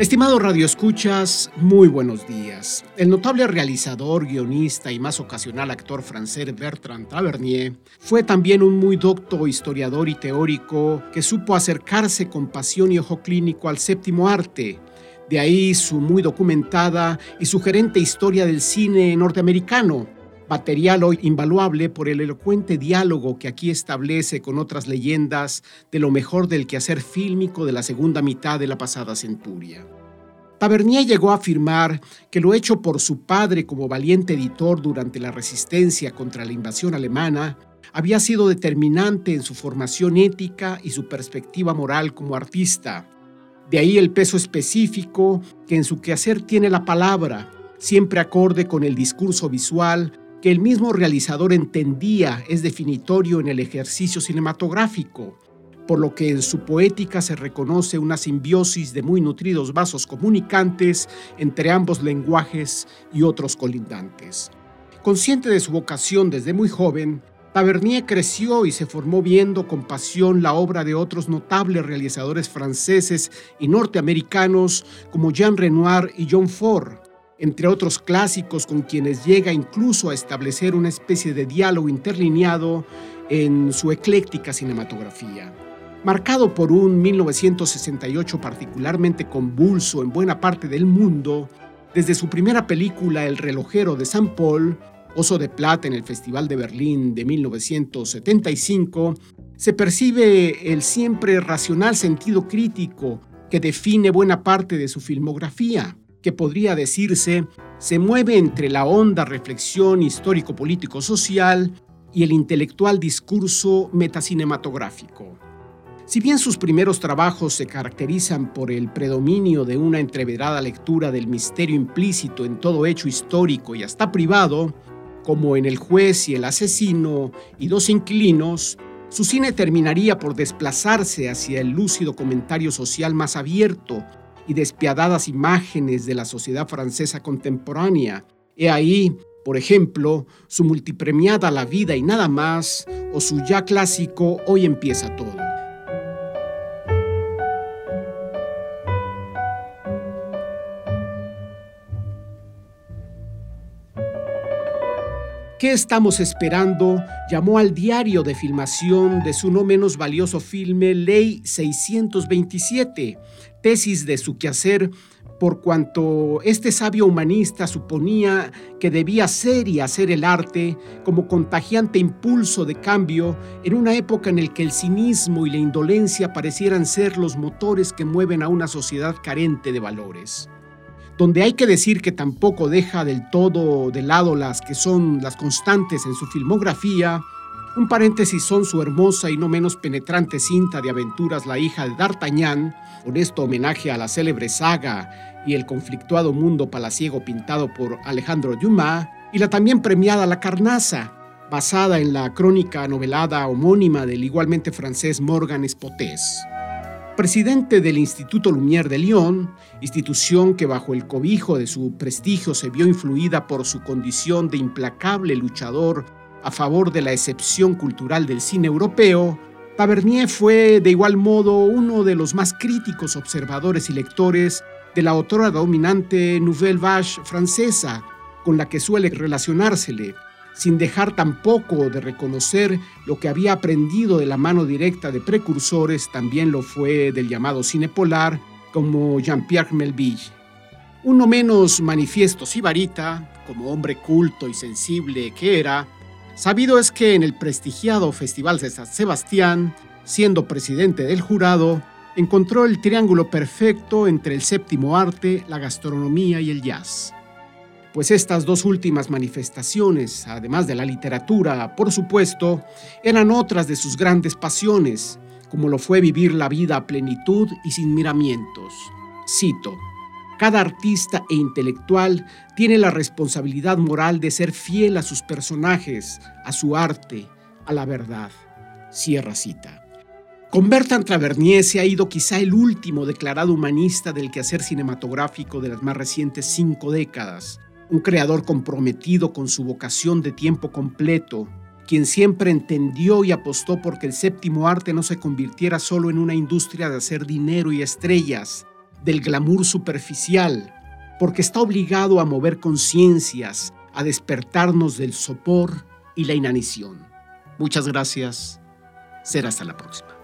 Estimado Radio Escuchas, muy buenos días. El notable realizador, guionista y más ocasional actor francés Bertrand Tavernier fue también un muy docto historiador y teórico que supo acercarse con pasión y ojo clínico al séptimo arte. De ahí su muy documentada y sugerente historia del cine norteamericano, material hoy invaluable por el elocuente diálogo que aquí establece con otras leyendas de lo mejor del quehacer fílmico de la segunda mitad de la pasada centuria. Tavernier llegó a afirmar que lo hecho por su padre como valiente editor durante la resistencia contra la invasión alemana había sido determinante en su formación ética y su perspectiva moral como artista. De ahí el peso específico que en su quehacer tiene la palabra, siempre acorde con el discurso visual que el mismo realizador entendía es definitorio en el ejercicio cinematográfico, por lo que en su poética se reconoce una simbiosis de muy nutridos vasos comunicantes entre ambos lenguajes y otros colindantes. Consciente de su vocación desde muy joven, Tavernier creció y se formó viendo con pasión la obra de otros notables realizadores franceses y norteamericanos como Jean Renoir y John Ford, entre otros clásicos con quienes llega incluso a establecer una especie de diálogo interlineado en su ecléctica cinematografía. Marcado por un 1968 particularmente convulso en buena parte del mundo, desde su primera película El relojero de San Paul, Oso de Plata en el Festival de Berlín de 1975, se percibe el siempre racional sentido crítico que define buena parte de su filmografía que podría decirse se mueve entre la honda reflexión histórico-político-social y el intelectual discurso metacinematográfico. Si bien sus primeros trabajos se caracterizan por el predominio de una entreverada lectura del misterio implícito en todo hecho histórico y hasta privado, como en El juez y el asesino y Dos inquilinos, su cine terminaría por desplazarse hacia el lúcido comentario social más abierto y despiadadas imágenes de la sociedad francesa contemporánea. He ahí, por ejemplo, su multipremiada La vida y nada más o su ya clásico Hoy empieza todo. ¿Qué estamos esperando? Llamó al diario de filmación de su no menos valioso filme Ley 627, tesis de su quehacer por cuanto este sabio humanista suponía que debía ser y hacer el arte como contagiante impulso de cambio en una época en la que el cinismo y la indolencia parecieran ser los motores que mueven a una sociedad carente de valores donde hay que decir que tampoco deja del todo de lado las que son las constantes en su filmografía. Un paréntesis son su hermosa y no menos penetrante cinta de aventuras La hija de D'Artagnan, honesto homenaje a la célebre saga y el conflictuado mundo palaciego pintado por Alejandro Dumas, y la también premiada La Carnaza, basada en la crónica novelada homónima del igualmente francés Morgan Espotés presidente del Instituto Lumière de Lyon, institución que bajo el cobijo de su prestigio se vio influida por su condición de implacable luchador a favor de la excepción cultural del cine europeo, Tavernier fue de igual modo uno de los más críticos observadores y lectores de la autora dominante Nouvelle Vache francesa, con la que suele relacionársele sin dejar tampoco de reconocer lo que había aprendido de la mano directa de precursores, también lo fue del llamado cine polar, como Jean-Pierre Melville. Uno menos manifiesto sibarita, como hombre culto y sensible que era, sabido es que en el prestigiado Festival de San Sebastián, siendo presidente del jurado, encontró el triángulo perfecto entre el séptimo arte, la gastronomía y el jazz pues estas dos últimas manifestaciones, además de la literatura, por supuesto, eran otras de sus grandes pasiones, como lo fue vivir la vida a plenitud y sin miramientos. Cito, cada artista e intelectual tiene la responsabilidad moral de ser fiel a sus personajes, a su arte, a la verdad. Cierra cita. Con Bertrand Tavernier se ha ido quizá el último declarado humanista del quehacer cinematográfico de las más recientes cinco décadas un creador comprometido con su vocación de tiempo completo, quien siempre entendió y apostó porque el séptimo arte no se convirtiera solo en una industria de hacer dinero y estrellas, del glamour superficial, porque está obligado a mover conciencias, a despertarnos del sopor y la inanición. Muchas gracias. Será hasta la próxima.